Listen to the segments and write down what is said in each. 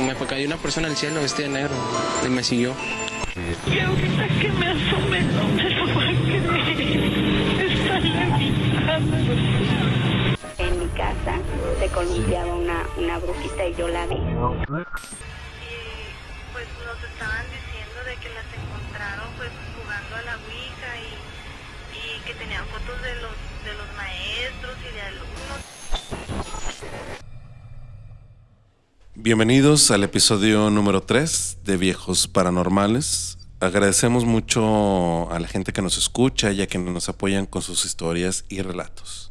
me cayó una persona al cielo vestida de negro y me siguió. Y ahorita que me asome no me lo va a creer. Está en mi casa. En mi casa se columpiaba una, una brujita y yo la vi. y pues nos estaban diciendo de que las encontraron pues jugando a la Ouija y, y que tenían fotos de los, de los maestros y de alumnos. Bienvenidos al episodio número 3 de Viejos Paranormales. Agradecemos mucho a la gente que nos escucha y a quienes nos apoyan con sus historias y relatos.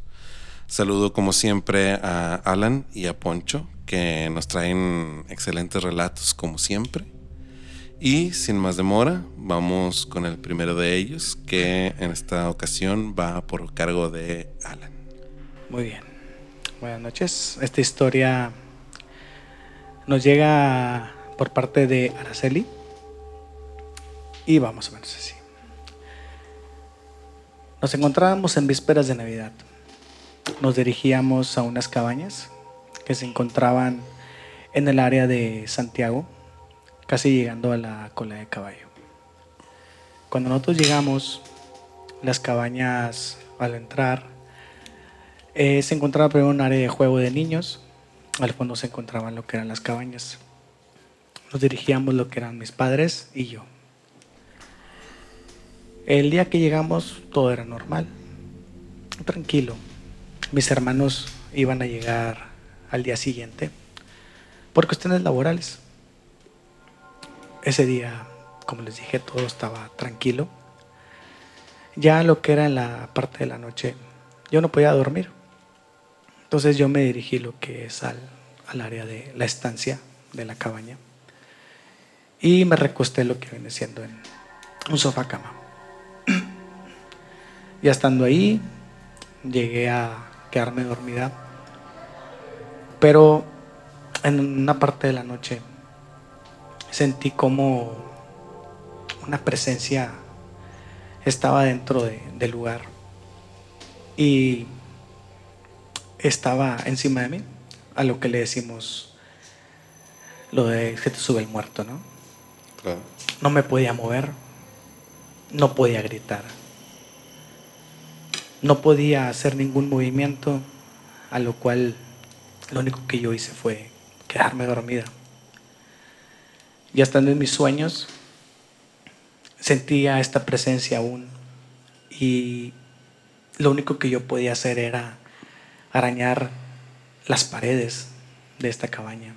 Saludo como siempre a Alan y a Poncho, que nos traen excelentes relatos como siempre. Y sin más demora, vamos con el primero de ellos, que en esta ocasión va por cargo de Alan. Muy bien. Buenas noches. Esta historia nos llega por parte de Araceli. Y vamos a menos así. Nos encontrábamos en vísperas de Navidad. Nos dirigíamos a unas cabañas que se encontraban en el área de Santiago, casi llegando a la cola de caballo. Cuando nosotros llegamos, las cabañas al entrar, eh, se encontraba primero un área de juego de niños, al fondo se encontraban lo que eran las cabañas. Nos dirigíamos lo que eran mis padres y yo. El día que llegamos todo era normal, tranquilo. Mis hermanos iban a llegar al día siguiente por cuestiones laborales. Ese día, como les dije, todo estaba tranquilo. Ya lo que era en la parte de la noche, yo no podía dormir. Entonces yo me dirigí lo que es al, al área de la estancia de la cabaña y me recosté lo que viene siendo en un sofá cama. Ya estando ahí, llegué a quedarme dormida, pero en una parte de la noche sentí como una presencia estaba dentro de- del lugar y estaba encima de mí, a lo que le decimos lo de que te sube el muerto, ¿no? Claro. No me podía mover, no podía gritar, no podía hacer ningún movimiento, a lo cual lo único que yo hice fue quedarme dormida. Ya estando en mis sueños, sentía esta presencia aún y lo único que yo podía hacer era arañar las paredes de esta cabaña.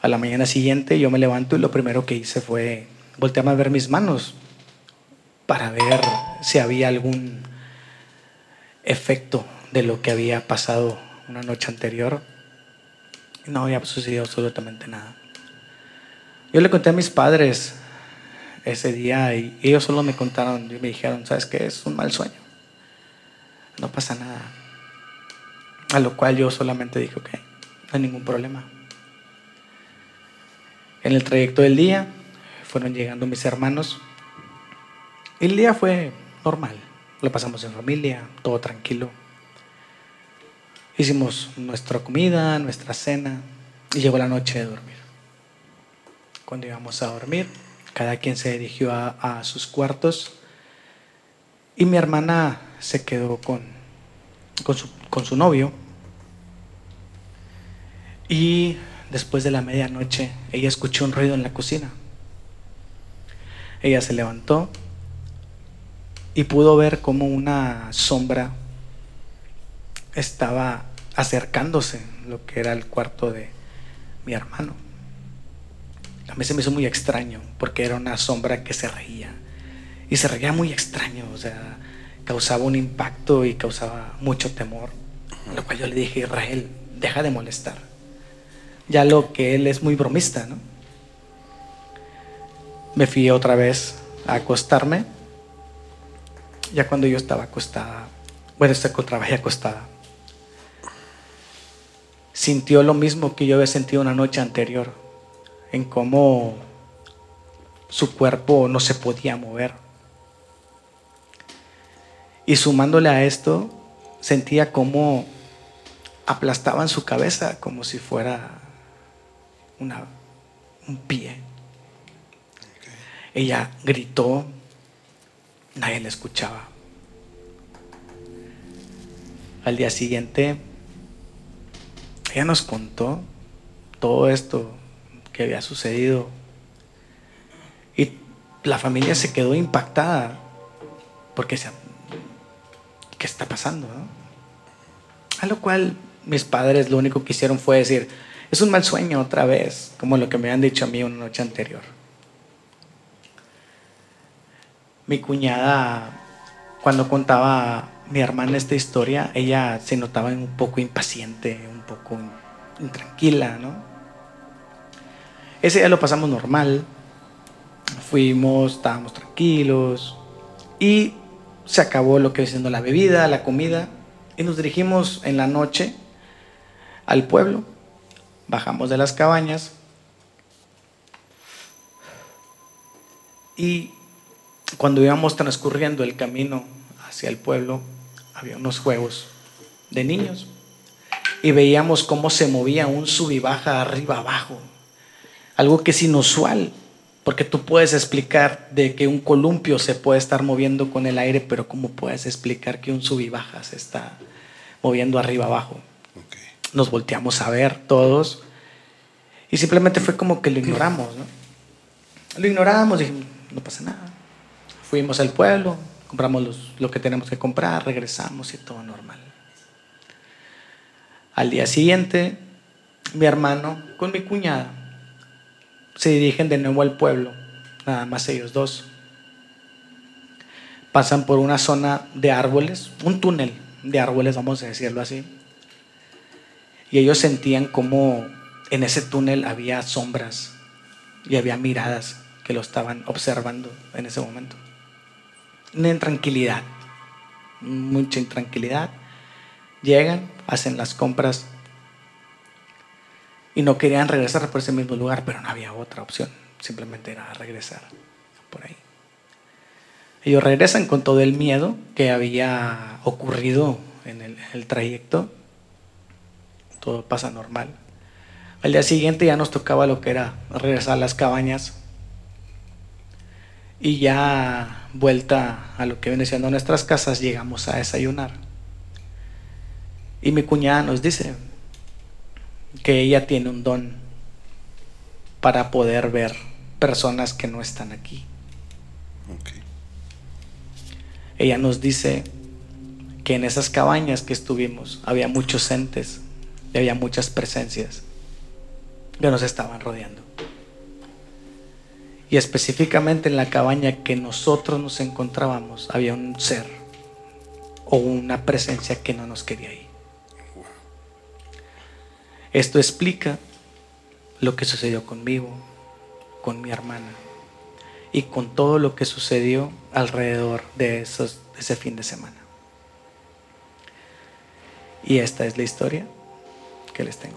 A la mañana siguiente yo me levanto y lo primero que hice fue voltearme a ver mis manos para ver si había algún efecto de lo que había pasado una noche anterior. No había sucedido absolutamente nada. Yo le conté a mis padres ese día y ellos solo me contaron y me dijeron, ¿sabes qué? Es un mal sueño. No pasa nada. A lo cual yo solamente dije, ok, no hay ningún problema. En el trayecto del día fueron llegando mis hermanos. Y el día fue normal. Lo pasamos en familia, todo tranquilo. Hicimos nuestra comida, nuestra cena y llegó la noche de dormir. Cuando íbamos a dormir, cada quien se dirigió a, a sus cuartos y mi hermana se quedó con, con, su, con su novio. Y después de la medianoche, ella escuchó un ruido en la cocina. Ella se levantó y pudo ver como una sombra estaba acercándose lo que era el cuarto de mi hermano. A mí se me hizo muy extraño porque era una sombra que se reía y se reía muy extraño, o sea, causaba un impacto y causaba mucho temor. Lo cual yo le dije, Israel, deja de molestar. Ya lo que él es muy bromista, ¿no? Me fui otra vez a acostarme. Ya cuando yo estaba acostada, bueno, encontraba ya acostada, sintió lo mismo que yo había sentido una noche anterior, en cómo su cuerpo no se podía mover. Y sumándole a esto, sentía como aplastaban su cabeza como si fuera una, un pie. Ella gritó, nadie la escuchaba. Al día siguiente, ella nos contó todo esto que había sucedido y la familia se quedó impactada porque se, ¿qué está pasando? no? A lo cual mis padres lo único que hicieron fue decir, es un mal sueño otra vez, como lo que me habían dicho a mí una noche anterior. Mi cuñada, cuando contaba mi hermana esta historia, ella se notaba un poco impaciente, un poco intranquila, ¿no? Ese día lo pasamos normal, fuimos, estábamos tranquilos y se acabó lo que siendo la bebida, la comida y nos dirigimos en la noche al pueblo. Bajamos de las cabañas y cuando íbamos transcurriendo el camino hacia el pueblo, había unos juegos de niños y veíamos cómo se movía un sub y baja arriba abajo. Algo que es inusual, porque tú puedes explicar de que un columpio se puede estar moviendo con el aire, pero ¿cómo puedes explicar que un sub baja se está moviendo arriba abajo? Nos volteamos a ver todos y simplemente fue como que lo ignoramos, ¿no? Lo ignoramos, dijimos, no pasa nada. Fuimos al pueblo, compramos lo que tenemos que comprar, regresamos y todo normal. Al día siguiente, mi hermano con mi cuñada se dirigen de nuevo al pueblo, nada más ellos dos. Pasan por una zona de árboles, un túnel de árboles, vamos a decirlo así. Y ellos sentían como en ese túnel había sombras y había miradas que lo estaban observando en ese momento. Una intranquilidad, mucha intranquilidad. Llegan, hacen las compras y no querían regresar por ese mismo lugar, pero no había otra opción. Simplemente era regresar por ahí. Ellos regresan con todo el miedo que había ocurrido en el trayecto. Todo pasa normal. Al día siguiente ya nos tocaba lo que era regresar a las cabañas y ya vuelta a lo que viene siendo nuestras casas, llegamos a desayunar. Y mi cuñada nos dice que ella tiene un don para poder ver personas que no están aquí. Ella nos dice que en esas cabañas que estuvimos había muchos entes y había muchas presencias que nos estaban rodeando. Y específicamente en la cabaña que nosotros nos encontrábamos había un ser o una presencia que no nos quería ahí. Esto explica lo que sucedió conmigo, con mi hermana y con todo lo que sucedió alrededor de, esos, de ese fin de semana. Y esta es la historia que les tengo.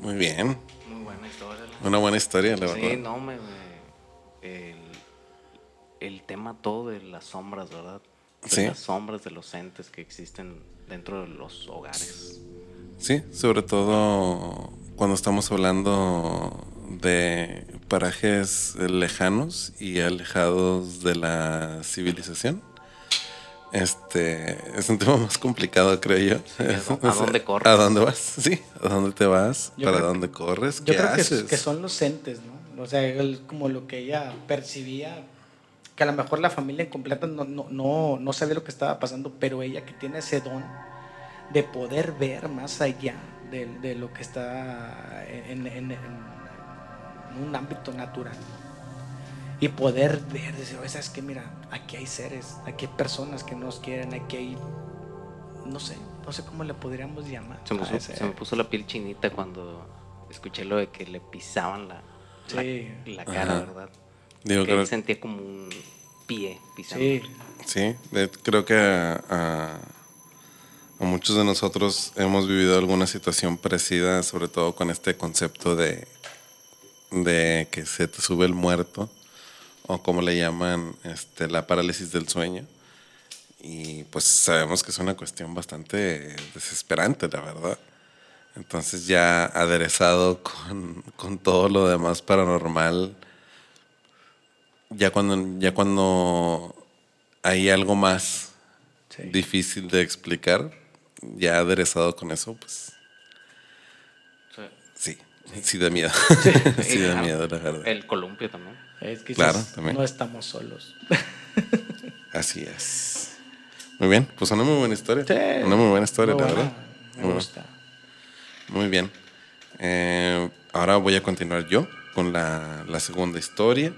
Muy bien. Muy buena historia. la- Una buena historia, la Sí, verdad. no, me, me- el, el tema todo de las sombras, ¿verdad? De Sí. las sombras de los entes que existen dentro de los hogares. Sí, sobre todo cuando estamos hablando de parajes lejanos y alejados de la civilización. Este es un tema más complicado, creo yo. ¿a dó- a dónde corres? ¿A dónde vas? Sí, ¿a dónde te vas? Yo ¿Para creo- dónde corres? Yo ¿Qué creo que, haces? que son los entes, ¿no? O sea, el- como lo que ella percibía, que a lo mejor la familia completa no, no, no, no sabía lo que estaba pasando, pero ella que tiene ese don de poder ver más allá de, de lo que está en, en- en- en un ámbito natural. Y poder ver, decir, oye, ¿sabes qué? Mira, aquí hay seres, aquí hay personas que nos quieren, aquí hay, no sé, no sé cómo le podríamos llamar. Se me, a puso, ese- se me puso la piel chinita cuando escuché lo de que le pisaban la, la- cara, Ajá. ¿verdad? Digo, que creo, él sentía como un pie pisando. Sí, sí, de- creo que a, a- a muchos de nosotros hemos vivido alguna situación parecida, sobre todo con este concepto de, de que se te sube el muerto, o como le llaman, este, la parálisis del sueño. Y pues sabemos que es una cuestión bastante desesperante, la verdad. Entonces ya aderezado con, con todo lo demás paranormal, ya cuando, ya cuando hay algo más Sí. difícil de explicar, ya aderezado con eso, pues. Sí, sí da miedo. sí da claro. miedo, la verdad. El columpio también. Es que Claro, también. no estamos solos. Así es. Muy bien, pues una muy buena historia. Sí. Una muy buena historia, Muy la buena, verdad. Me Muy- gusta. Muy bien. Eh, ahora voy a continuar yo con la, la segunda historia.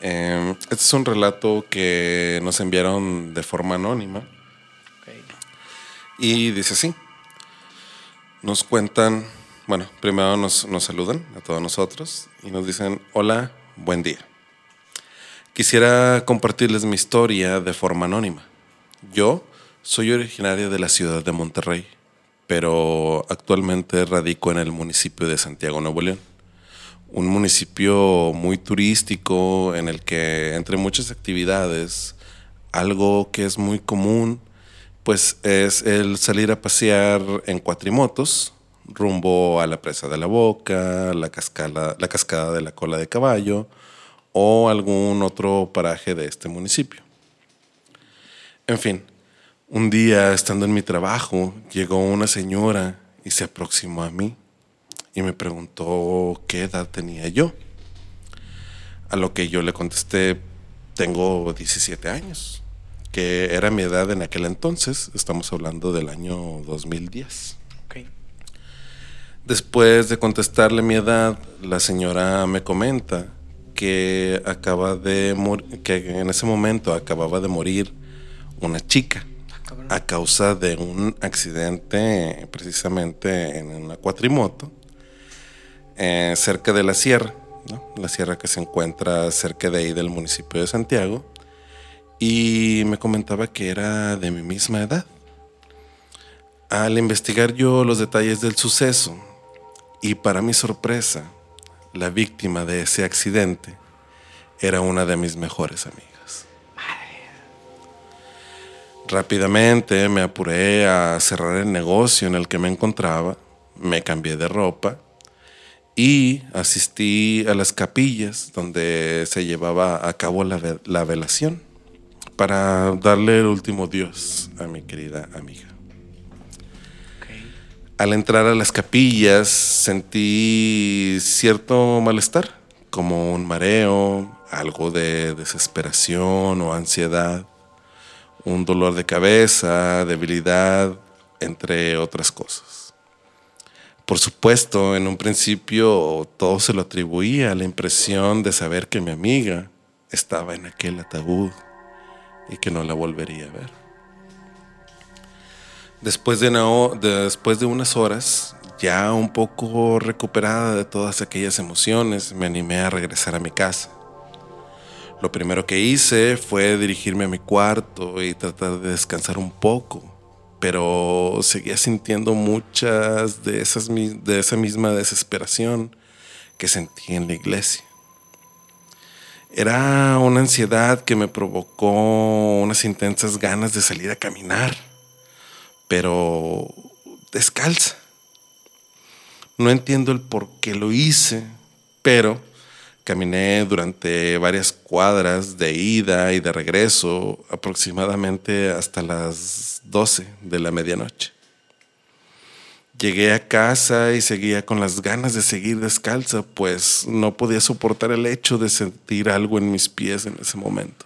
Eh, este es un relato que nos enviaron de forma anónima y dice así. Nos cuentan, bueno, primero nos, saludan a todos nosotros y nos dicen, hola, buen día. Quisiera compartirles mi historia de forma anónima. Yo soy originaria de la ciudad de Monterrey, pero actualmente radico en el municipio de Santiago, Nuevo León. Un municipio muy turístico en el que, entre muchas actividades, algo que es muy común, pues es el salir a pasear en cuatrimotos rumbo a la presa de la boca, la cascada, la cascada de la cola de caballo o algún otro paraje de este municipio. En fin, un día estando en mi trabajo, llegó una señora y se aproximó a mí y me preguntó qué edad tenía yo. A lo que yo le contesté, tengo 17 años, que era mi edad en aquel entonces, estamos hablando del año 2010. Después de contestarle mi edad, la señora me comenta que acaba de que en ese momento acababa de morir una chica cabrón. a causa de un accidente precisamente en una cuatrimoto eh, cerca de la sierra, ¿no? la sierra que se encuentra cerca de ahí del municipio de Santiago y me comentaba que era de mi misma edad. Al investigar yo los detalles del suceso y para mi sorpresa, la víctima de ese accidente era una de mis mejores amigas. Rápidamente me apuré a cerrar el negocio en el que me encontraba, me cambié de ropa y asistí a las capillas donde se llevaba a cabo la, la velación para darle el último dios a mi querida amiga. Al entrar a las capillas sentí cierto malestar, como un mareo, algo de desesperación o ansiedad, un dolor de cabeza, debilidad, entre otras cosas. Por supuesto, en un principio todo se lo atribuía a la impresión de saber que mi amiga estaba en aquel ataúd y que no la volvería a ver. Después de, una después de unas horas, ya un poco recuperada de todas aquellas emociones, me animé a regresar a mi casa. Lo primero que hice fue dirigirme a mi cuarto y tratar de descansar un poco, pero seguía sintiendo muchas de, esas, de esa misma desesperación que sentí en la iglesia. Era una ansiedad que me provocó unas intensas ganas de salir a caminar, pero descalza. No entiendo el por qué lo hice, pero caminé durante varias cuadras de ida y de regreso, aproximadamente hasta las 12 de la medianoche. Llegué a casa y seguía con las ganas de seguir descalza, pues no podía soportar el hecho de sentir algo en mis pies en ese momento.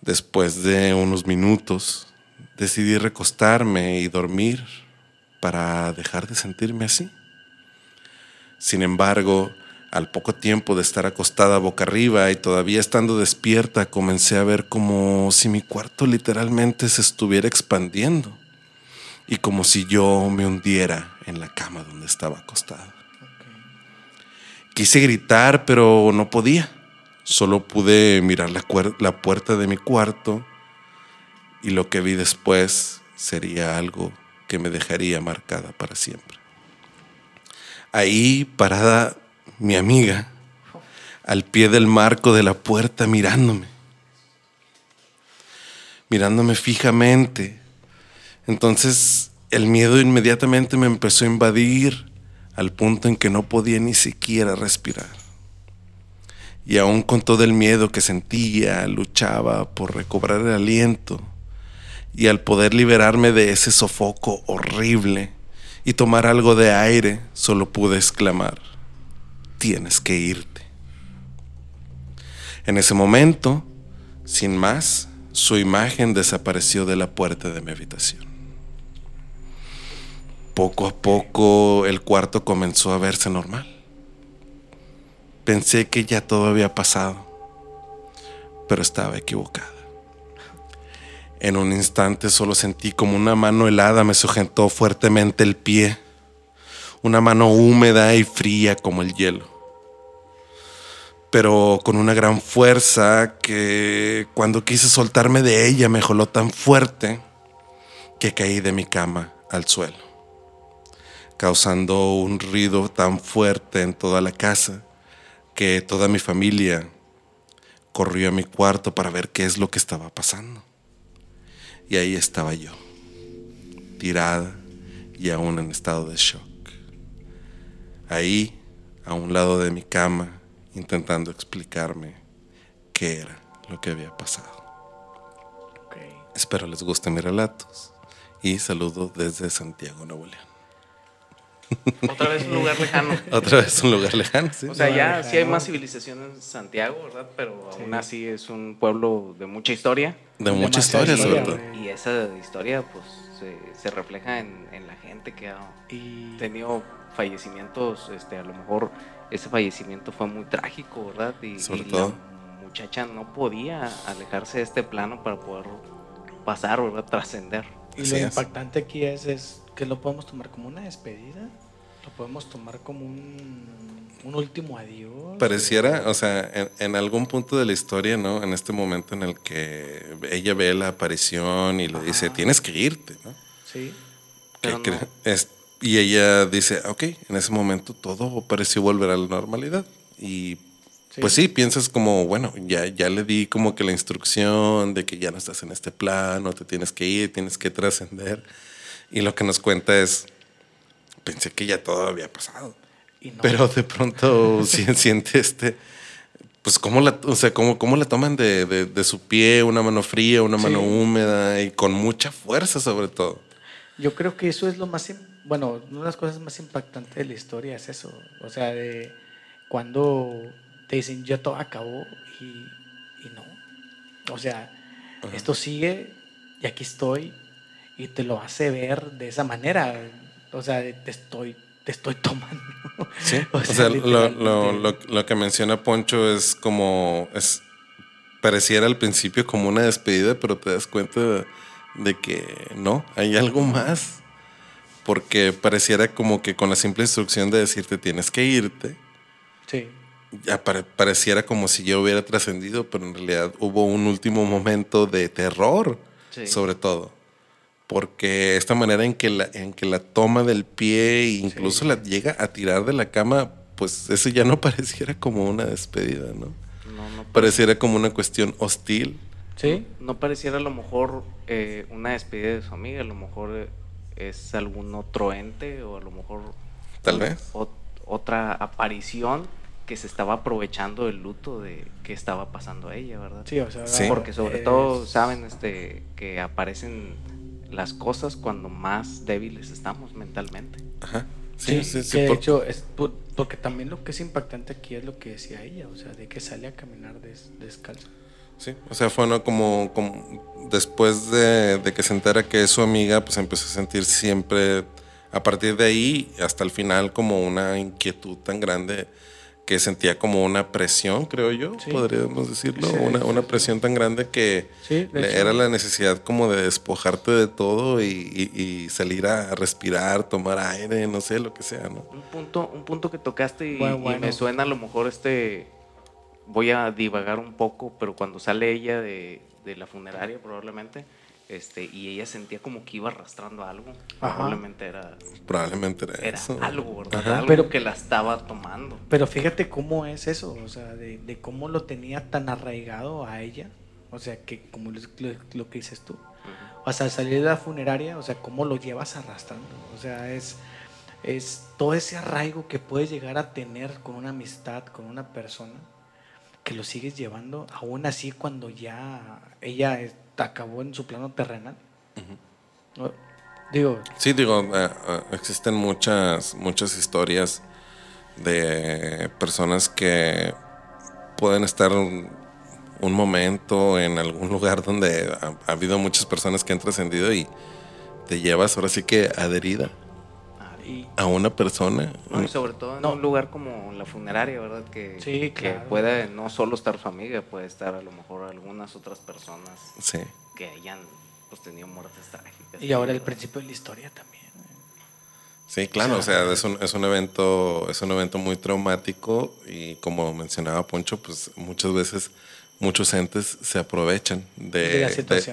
Después de unos minutos, decidí recostarme y dormir para dejar de sentirme así. Sin embargo, al poco tiempo de estar acostada boca arriba y todavía estando despierta, comencé a ver como si mi cuarto literalmente se estuviera expandiendo y como si yo me hundiera en la cama donde estaba acostada. Quise gritar, pero no podía. Solo pude mirar la, puerta de mi cuarto y lo que vi después sería algo que me dejaría marcada para siempre. Ahí parada mi amiga, al pie del marco de la puerta mirándome, mirándome fijamente. Entonces el miedo inmediatamente me empezó a invadir al punto en que no podía ni siquiera respirar. Y aún con todo el miedo que sentía, luchaba por recobrar el aliento y al poder liberarme de ese sofoco horrible y tomar algo de aire, solo pude exclamar, tienes que irte. En ese momento, sin más, su imagen desapareció de la puerta de mi habitación. Poco a poco el cuarto comenzó a verse normal. Pensé que ya todo había pasado, pero estaba equivocada. En un instante solo sentí como una mano helada me sujetó fuertemente el pie, una mano húmeda y fría como el hielo, pero con una gran fuerza que cuando quise soltarme de ella me joló tan fuerte que caí de mi cama al suelo, causando un ruido tan fuerte en toda la casa que toda mi familia corrió a mi cuarto para ver qué es lo que estaba pasando. Y ahí estaba yo, tirada y aún en estado de shock. Ahí, a un lado de mi cama, intentando explicarme qué era lo que había pasado. Espero les gusten mis relatos y saludo desde Santiago, Nuevo León. Otra vez un lugar lejano. Otra vez un lugar lejano, sí. O sea, ya sí hay más civilización en Santiago, ¿verdad? Pero aún así es un pueblo de mucha historia. De mucha historia, sobre todo. Y esa historia, pues, se, se refleja en, en la gente que ha Y tenido fallecimientos. Este, a lo mejor ese fallecimiento fue muy trágico, ¿verdad? Y, Sobre y todo. la muchacha no podía alejarse de este plano para poder pasar, ¿verdad? Trascender. Y lo es. impactante aquí es, es que lo podemos tomar como una despedida, lo podemos tomar como un, un último adiós. Pareciera, o sea, en, en algún punto de la historia, ¿no? En este momento en el que ella ve la aparición y le dice, tienes que irte, ¿no? Sí, Pero no. es- y ella dice, ok, en ese momento todo pareció volver a la normalidad. Y sí. pues sí, piensas como, bueno, ya, ya le di como que la instrucción de que ya no estás en este plano, te tienes que ir, tienes que trascender. Y lo que nos cuenta es, pensé que ya todo había pasado. Y no. Pero de pronto si- siente este, pues cómo la, o sea, cómo, cómo la toman de, de- de su pie, una mano fría, una mano Sí. húmeda y con mucha fuerza sobre todo. Yo creo que eso es lo más, bueno, una de las cosas más impactantes de la historia es eso, o sea, de cuando te dicen ya todo acabó y, y no, o sea, esto sigue y aquí estoy y te lo hace ver de esa manera, o sea, te estoy, te estoy tomando. Sí. O O sea, lo, lo- lo- lo que menciona Poncho es como, es, pareciera al principio como una despedida, pero te das cuenta de, de que no, hay algo más. Porque pareciera como que con la simple instrucción de decirte tienes que irte, Sí, ya pare- pareciera como si yo hubiera trascendido, pero en realidad hubo un último momento de terror, Sí. sobre todo. Porque esta manera en que la, en que la toma del pie e incluso Sí. la llega a tirar de la cama, pues eso ya no pareciera como una despedida, ¿no? No, no, Pareciera como una cuestión hostil. sí, no pareciera a lo mejor eh, una despedida de su amiga, a lo mejor eh, es algún otro ente o a lo mejor Tal vez. ot- otra aparición que se estaba aprovechando del luto de que estaba pasando a ella, ¿verdad? sí, o sea, Sí. Porque sobre es- todo saben este que aparecen las cosas cuando más débiles estamos mentalmente. Ajá. Sí, Sí, sí, sí. que de por- hecho, es por- porque también lo que es impactante aquí es lo que decía ella, o sea, de que sale a caminar des- descalzo. Sí, o sea, fue ¿no? como, como después de, de que se entera que es su amiga, pues empezó a sentir siempre, a partir de ahí hasta el final, como una inquietud tan grande que sentía como una presión, creo yo, Sí. podríamos decirlo, Sí, una, sí, una sí. presión tan grande que era la necesidad como de despojarte de todo y, y- y salir a respirar, tomar aire, no sé, lo que sea, ¿no? Un punto, un punto que tocaste y, Bueno, y me suena a lo mejor este, voy a divagar un poco, pero cuando sale ella de, de la funeraria probablemente, este, y ella sentía como que iba arrastrando algo, Ajá. probablemente era, Probablemente era, era eso. algo, ¿verdad? Ajá. Algo Pero- que la estaba tomando. Pero fíjate cómo es eso, o sea, de, de cómo lo tenía tan arraigado a ella, o sea, que como lo, lo- lo que dices tú, O sea, salir de la funeraria, o sea, cómo lo llevas arrastrando. O sea, es, es todo ese arraigo que puedes llegar a tener con una amistad, con una persona, que lo sigues llevando aún así cuando ya ella es- acabó en su plano terrenal. Digo, Sí, digo, eh, eh, existen muchas, muchas historias de personas que pueden estar un, un momento en algún lugar donde ha, ha habido muchas personas que han trascendido y te llevas ahora sí que adherida y a una persona. No, y sobre todo en No. un lugar como la funeraria, ¿verdad? Que, Sí, que claro. puede no solo estar su amiga, puede estar a lo mejor algunas otras personas Sí. que hayan pues, tenido muertes trágicas. y ahora el principio de la historia también. Sí, claro, o sea, es un, es un evento, es un evento muy traumático y como mencionaba Poncho, pues muchas veces muchos entes se aprovechan de,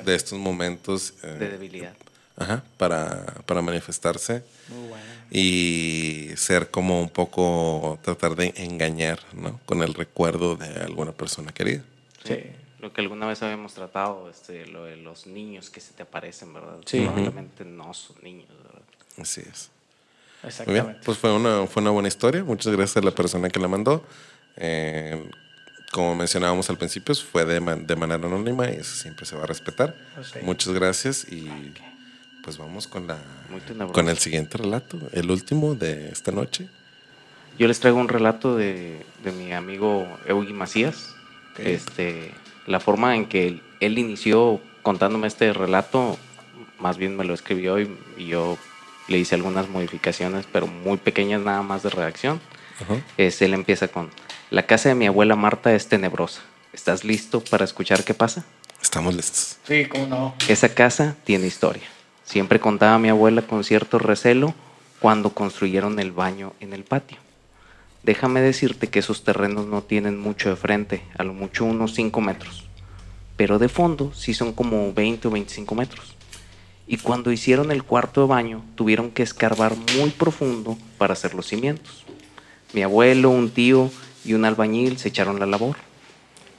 de estos momentos eh, de debilidad. Ajá, para, para manifestarse Muy bueno. y ser como un poco, tratar de engañar, ¿no? Con el recuerdo de alguna persona querida. Sí. Lo que alguna vez habíamos tratado, este, lo de los niños que se te aparecen, ¿verdad? Sí. Probablemente no son niños, ¿verdad? Así es. Muy Exactamente. bien, pues fue una, fue una buena historia. Muchas gracias a la persona que la mandó. Eh, como mencionábamos al principio, fue de, man- de manera anónima y eso siempre se va a respetar. Sí. Muchas gracias y pues vamos con, la, con el siguiente relato, el último de esta noche. Yo les traigo un relato de, de mi amigo Eugi Macías. Ok. Este, la forma en que él, él inició contándome este relato, más bien me lo escribió y, y yo le hice algunas modificaciones, pero muy pequeñas nada más de redacción. Ajá. Es, él empieza con, la casa de mi abuela Marta es tenebrosa. ¿Estás listo para escuchar qué pasa? Estamos listos. Sí, cómo no. Esa casa tiene historia. Siempre contaba mi abuela con cierto recelo cuando construyeron el baño en el patio. Déjame decirte que esos terrenos no tienen mucho de frente, a lo mucho unos 5 metros, pero de fondo sí son como 20 o 25 metros. Y cuando hicieron el cuarto de baño, tuvieron que escarbar muy profundo para hacer los cimientos. Mi abuelo, un tío y un albañil se echaron la labor.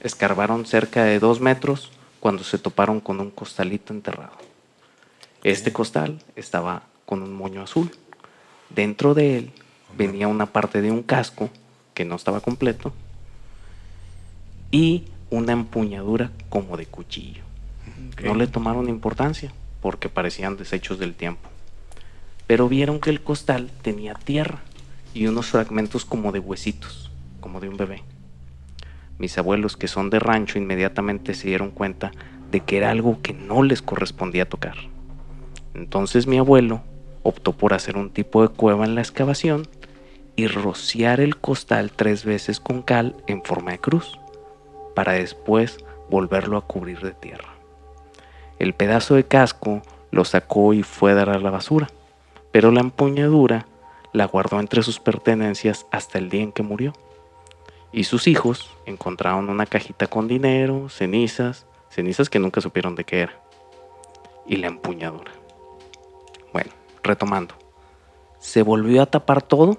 Escarbaron cerca de dos metros cuando se toparon con un costalito enterrado. Este costal estaba con un moño azul. Dentro de él venía una parte de un casco que no estaba completo y una empuñadura como de cuchillo. No le tomaron importancia porque parecían desechos del tiempo. Pero vieron que el costal tenía tierra y unos fragmentos como de huesitos, como de un bebé. Mis abuelos, que son de rancho, inmediatamente se dieron cuenta de que era algo que no les correspondía tocar. Entonces mi abuelo optó por hacer un tipo de cueva en la excavación y rociar el costal tres veces con cal en forma de cruz, para después volverlo a cubrir de tierra. El pedazo de casco lo sacó y fue a dar a la basura, pero la empuñadura la guardó entre sus pertenencias hasta el día en que murió. Y sus hijos encontraron una cajita con dinero, cenizas, cenizas que nunca supieron de qué era, y la empuñadura. Bueno, retomando. Se volvió a tapar todo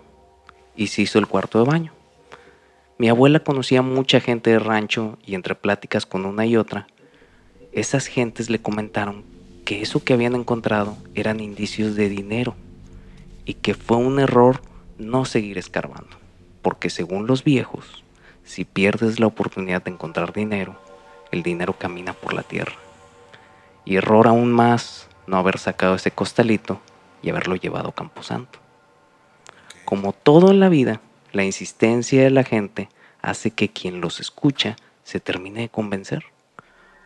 y se hizo el cuarto de baño. Mi abuela conocía mucha gente de rancho y entre pláticas con una y otra, esas gentes le comentaron que eso que habían encontrado eran indicios de dinero y que fue un error no seguir escarbando, porque según los viejos, si pierdes la oportunidad de encontrar dinero, el dinero camina por la tierra. Y error aún más no haber sacado ese costalito y haberlo llevado a Camposanto. Como todo en la vida, la insistencia de la gente hace que quien los escucha se termine de convencer.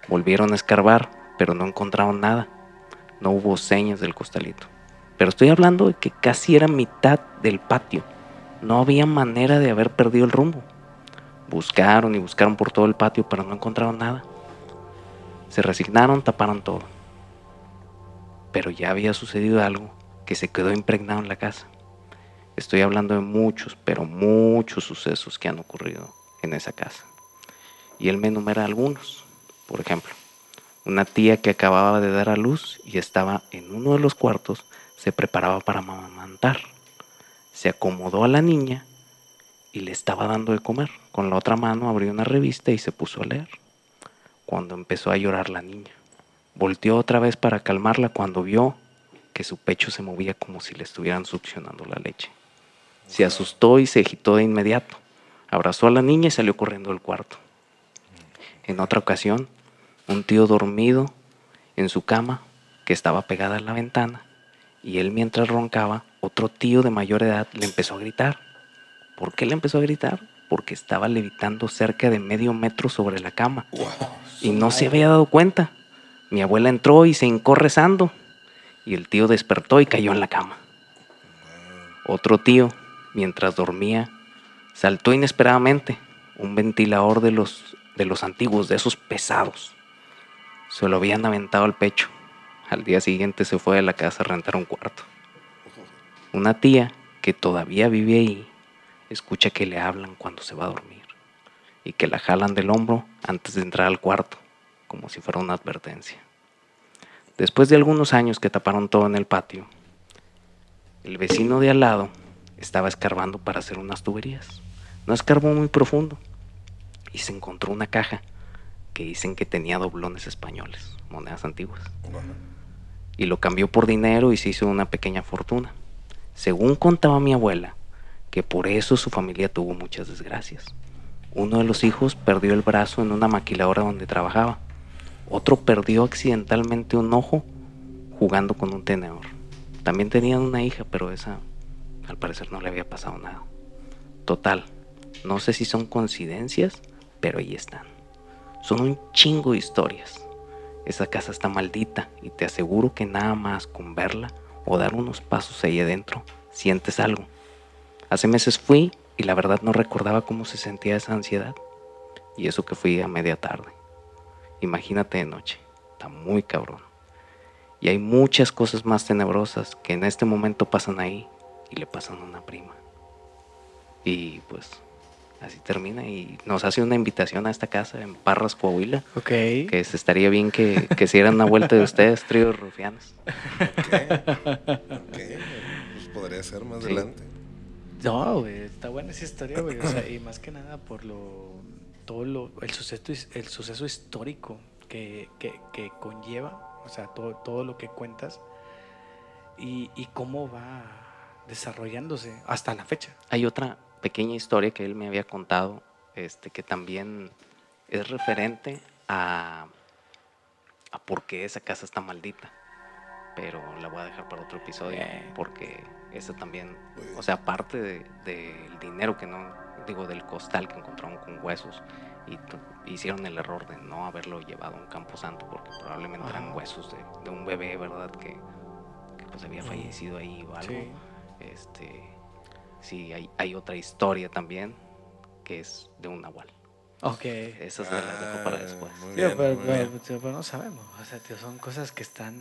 Volvieron a escarbar, pero no encontraron nada. No hubo señas del costalito. Pero estoy hablando de que casi era mitad del patio. No había manera de haber perdido el rumbo. Buscaron y buscaron por todo el patio, pero no encontraron nada. Se resignaron, taparon todo. Pero ya había sucedido algo que se quedó impregnado en la casa. Estoy hablando de muchos, pero muchos sucesos que han ocurrido en esa casa. Y él me enumera algunos. Por ejemplo, una tía que acababa de dar a luz y estaba en uno de los cuartos, se preparaba para amamantar. Se acomodó a la niña y le estaba dando de comer. Con la otra mano abrió una revista y se puso a leer. Cuando empezó a llorar la niña, Volteó otra vez para calmarla cuando vio que su pecho se movía como si le estuvieran succionando la leche. Se asustó y se agitó de inmediato. Abrazó a la niña y salió corriendo del cuarto. En otra ocasión, un tío dormido en su cama, que estaba pegada a la ventana, y él mientras roncaba, otro tío de mayor edad le empezó a gritar. ¿Por qué le empezó a gritar? Porque estaba levitando cerca de medio metro sobre la cama. Y no se había dado cuenta. Mi abuela entró y se hincó rezando. Y el tío despertó y cayó en la cama. Otro tío, mientras dormía, saltó inesperadamente un ventilador de los, de los antiguos, de esos pesados. Se lo habían aventado al pecho. Al día siguiente se fue a la casa a rentar un cuarto. Una tía que todavía vive ahí escucha que le hablan cuando se va a dormir y que la jalan del hombro antes de entrar al cuarto, como si fuera una advertencia. Después de algunos años que taparon todo en el patio, el vecino de al lado estaba escarbando para hacer unas tuberías. No escarbó muy profundo y se encontró una caja que dicen que tenía doblones españoles, monedas antiguas. Y lo cambió por dinero y se hizo una pequeña fortuna. Según contaba mi abuela, que por eso su familia tuvo muchas desgracias. Uno de los hijos perdió el brazo en una maquiladora donde trabajaba. Otro perdió accidentalmente un ojo jugando con un tenedor. También tenían una hija, pero esa al parecer no le había pasado nada. Total, no sé si son coincidencias, pero ahí están. Son un chingo de historias. Esa casa está maldita y te aseguro que nada más con verla o dar unos pasos ahí adentro, sientes algo. Hace meses fui y la verdad no recordaba cómo se sentía esa ansiedad. Y eso que fui a media tarde. Imagínate de noche. Está muy cabrón. Y hay muchas cosas más tenebrosas que en este momento pasan ahí y le pasan a una prima. Y pues así termina y nos hace una invitación a esta casa en Parras, Coahuila. Ok. Que se estaría bien que, que se dieran una vuelta de ustedes, tríos rufianos. Ok, pues podría ser más Sí. adelante. No, güey, está buena esa historia, güey. O sea, y más que nada por lo todo lo el suceso el suceso histórico que, que, que conlleva, o sea, todo, todo lo que cuentas y, y cómo va desarrollándose hasta la fecha. Hay otra pequeña historia que él me había contado, este, que también es referente a, a por qué esa casa está maldita. Pero la voy a dejar para otro episodio, porque esa también, o sea, aparte de- del dinero que no, digo, del costal que encontraron con huesos, y hicieron el error de no haberlo llevado a un camposanto, porque probablemente eran huesos de, de un bebé, ¿verdad? Que, que pues había fallecido ahí o algo. Sí. Este, sí, hay, hay otra historia también que es de un nahual. Ok. Esas me las dejo para Ah, después. muy Tío, bien, pero, muy pero- bien. tío, pero no sabemos. O sea, tío, son cosas que están.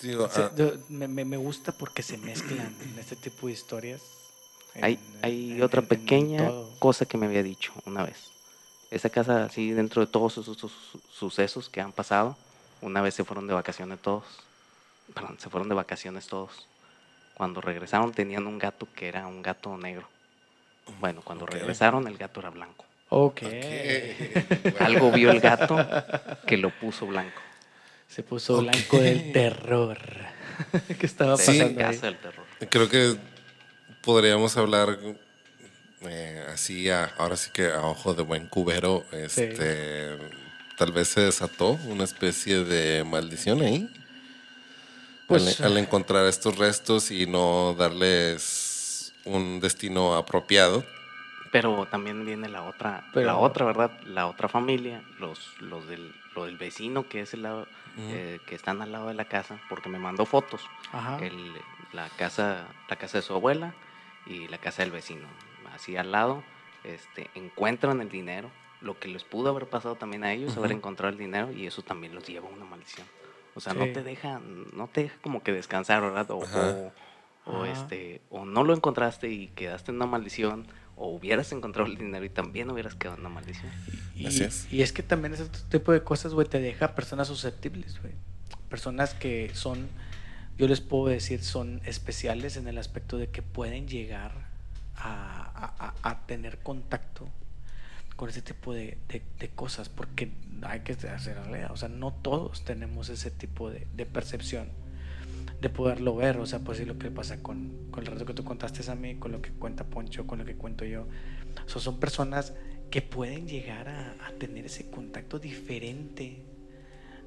Digo, se- ah, me- me gusta porque se mezclan en este tipo de historias. Hay, en- hay en- otra en- pequeña cosa que me había dicho una vez. Esa casa, así dentro de todos esos su- su- sucesos que han pasado, una vez se fueron de vacaciones todos. Perdón, se fueron de vacaciones todos. Cuando regresaron tenían un gato que era un gato negro. Bueno, cuando regresaron el gato era blanco. Ok. ok. Algo vio el gato que lo puso blanco. Se puso blanco del terror. ¿Qué estaba De Sí. pasando ahí? casa del terror. Creo que podríamos hablar eh, así, a- ahora sí que a ojo de buen cubero, este, tal vez se desató una especie de maldición ahí. Pues, al, al encontrar estos restos y no darles un destino apropiado. Pero también viene la otra, Pero- la otra, ¿verdad? La otra familia, los, los del, lo del vecino que es el lado, eh, que están al lado de la casa, porque me mandó fotos. Ajá. El- la casa, la casa de su abuela y la casa del vecino. Así al lado, este, encuentran el dinero, lo que les pudo haber pasado también a ellos, haber Ujú. encontrado el dinero, y eso también los lleva a una maldición. O sea, no te deja, no te deja como que descansar, ¿verdad? O, este, o no lo encontraste y quedaste en una maldición, o hubieras encontrado el dinero y también hubieras quedado en una maldición. Y, Así es. y es que también ese tipo de cosas, güey, te deja personas susceptibles, güey. Personas que son, yo les puedo decir, son especiales en el aspecto de que pueden llegar a, a- a- tener contacto con ese tipo de, de- de cosas, porque hay que hacer realidad. O sea, no todos tenemos ese tipo de, de percepción, de poderlo ver. O sea, pues sí, lo que pasa con, con el reto que tú contaste a mí, con lo que cuenta Poncho, con lo que cuento yo. O sea, son personas que pueden llegar a, a tener ese contacto diferente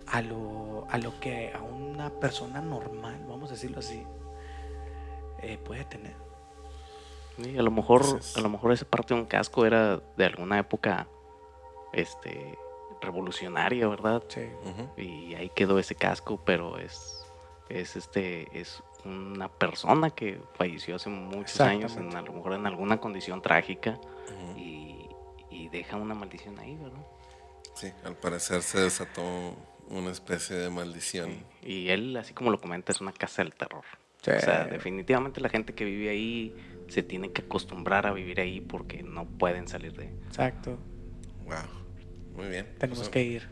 a lo, a lo que a una persona normal, vamos a decirlo así, eh, puede tener. Sí, a lo mejor, Entonces- a lo mejor esa parte de un casco era de alguna época este revolucionaria, ¿verdad? Sí. Y ahí quedó ese casco, pero es, es este, es una persona que falleció hace muchos años, en, a lo mejor en alguna condición trágica, y, y deja una maldición ahí, ¿verdad? Sí, al parecer se desató una especie de maldición. Y él, así como lo comenta, es una casa del terror. Sí. O sea, definitivamente la gente que vive ahí se tiene que acostumbrar a vivir ahí porque no pueden salir de Exacto. Wow. Muy bien. Tenemos Pues, que ir.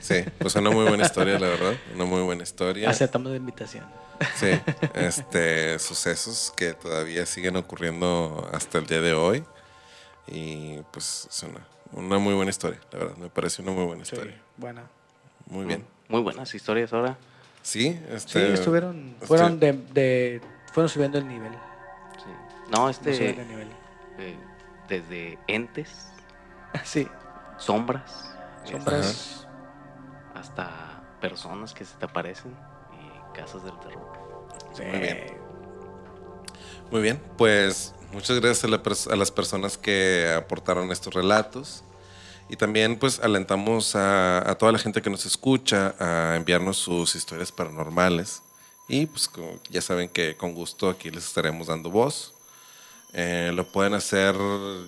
Sí, pues una muy buena historia, la verdad. Una muy buena historia. Aceptamos la invitación. Sí, este, sucesos que todavía siguen ocurriendo hasta el día de hoy. Y pues es una, una muy buena historia, la verdad. Me parece una muy buena Sí, historia. buena. Muy bien. Muy buenas historias ahora. Sí, Sí, este, estuvieron, este- fueron de, de- fueron subiendo el nivel. Sí. No, este, el nivel. eh, desde entes, Sí, sombras, sombras. hasta personas que se te aparecen y casas del terror. Sí. Muy bien. Muy bien, pues muchas gracias a, la pers- a las personas que aportaron estos relatos. Y también pues alentamos a, a toda la gente que nos escucha a enviarnos sus historias paranormales. Y pues como ya saben que con gusto aquí les estaremos dando voz. Eh, lo pueden hacer,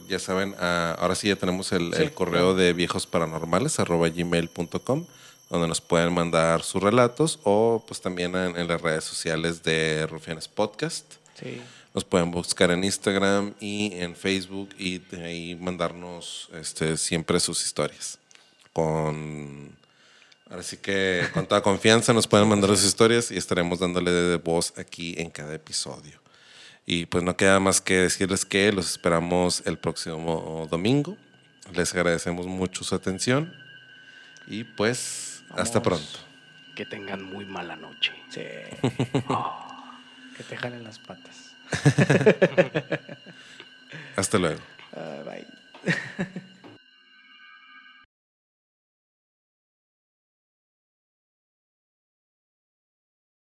ya saben, a- ahora sí ya tenemos el, Sí, el correo de viejosparanormales arroba gmail.com donde nos pueden mandar sus relatos o pues también en, en las redes sociales de Rufianes Podcast. Sí. Nos pueden buscar en Instagram y en Facebook y de ahí mandarnos este, siempre sus historias. Con, ahora sí que con toda confianza nos pueden mandar sus historias y estaremos dándole de voz aquí en cada episodio. Y pues no queda más que decirles que los esperamos el próximo domingo. Les agradecemos mucho su atención y pues hasta pronto. Que tengan muy mala noche. Sí. que te jalen las patas. Hasta luego. Ah, bye.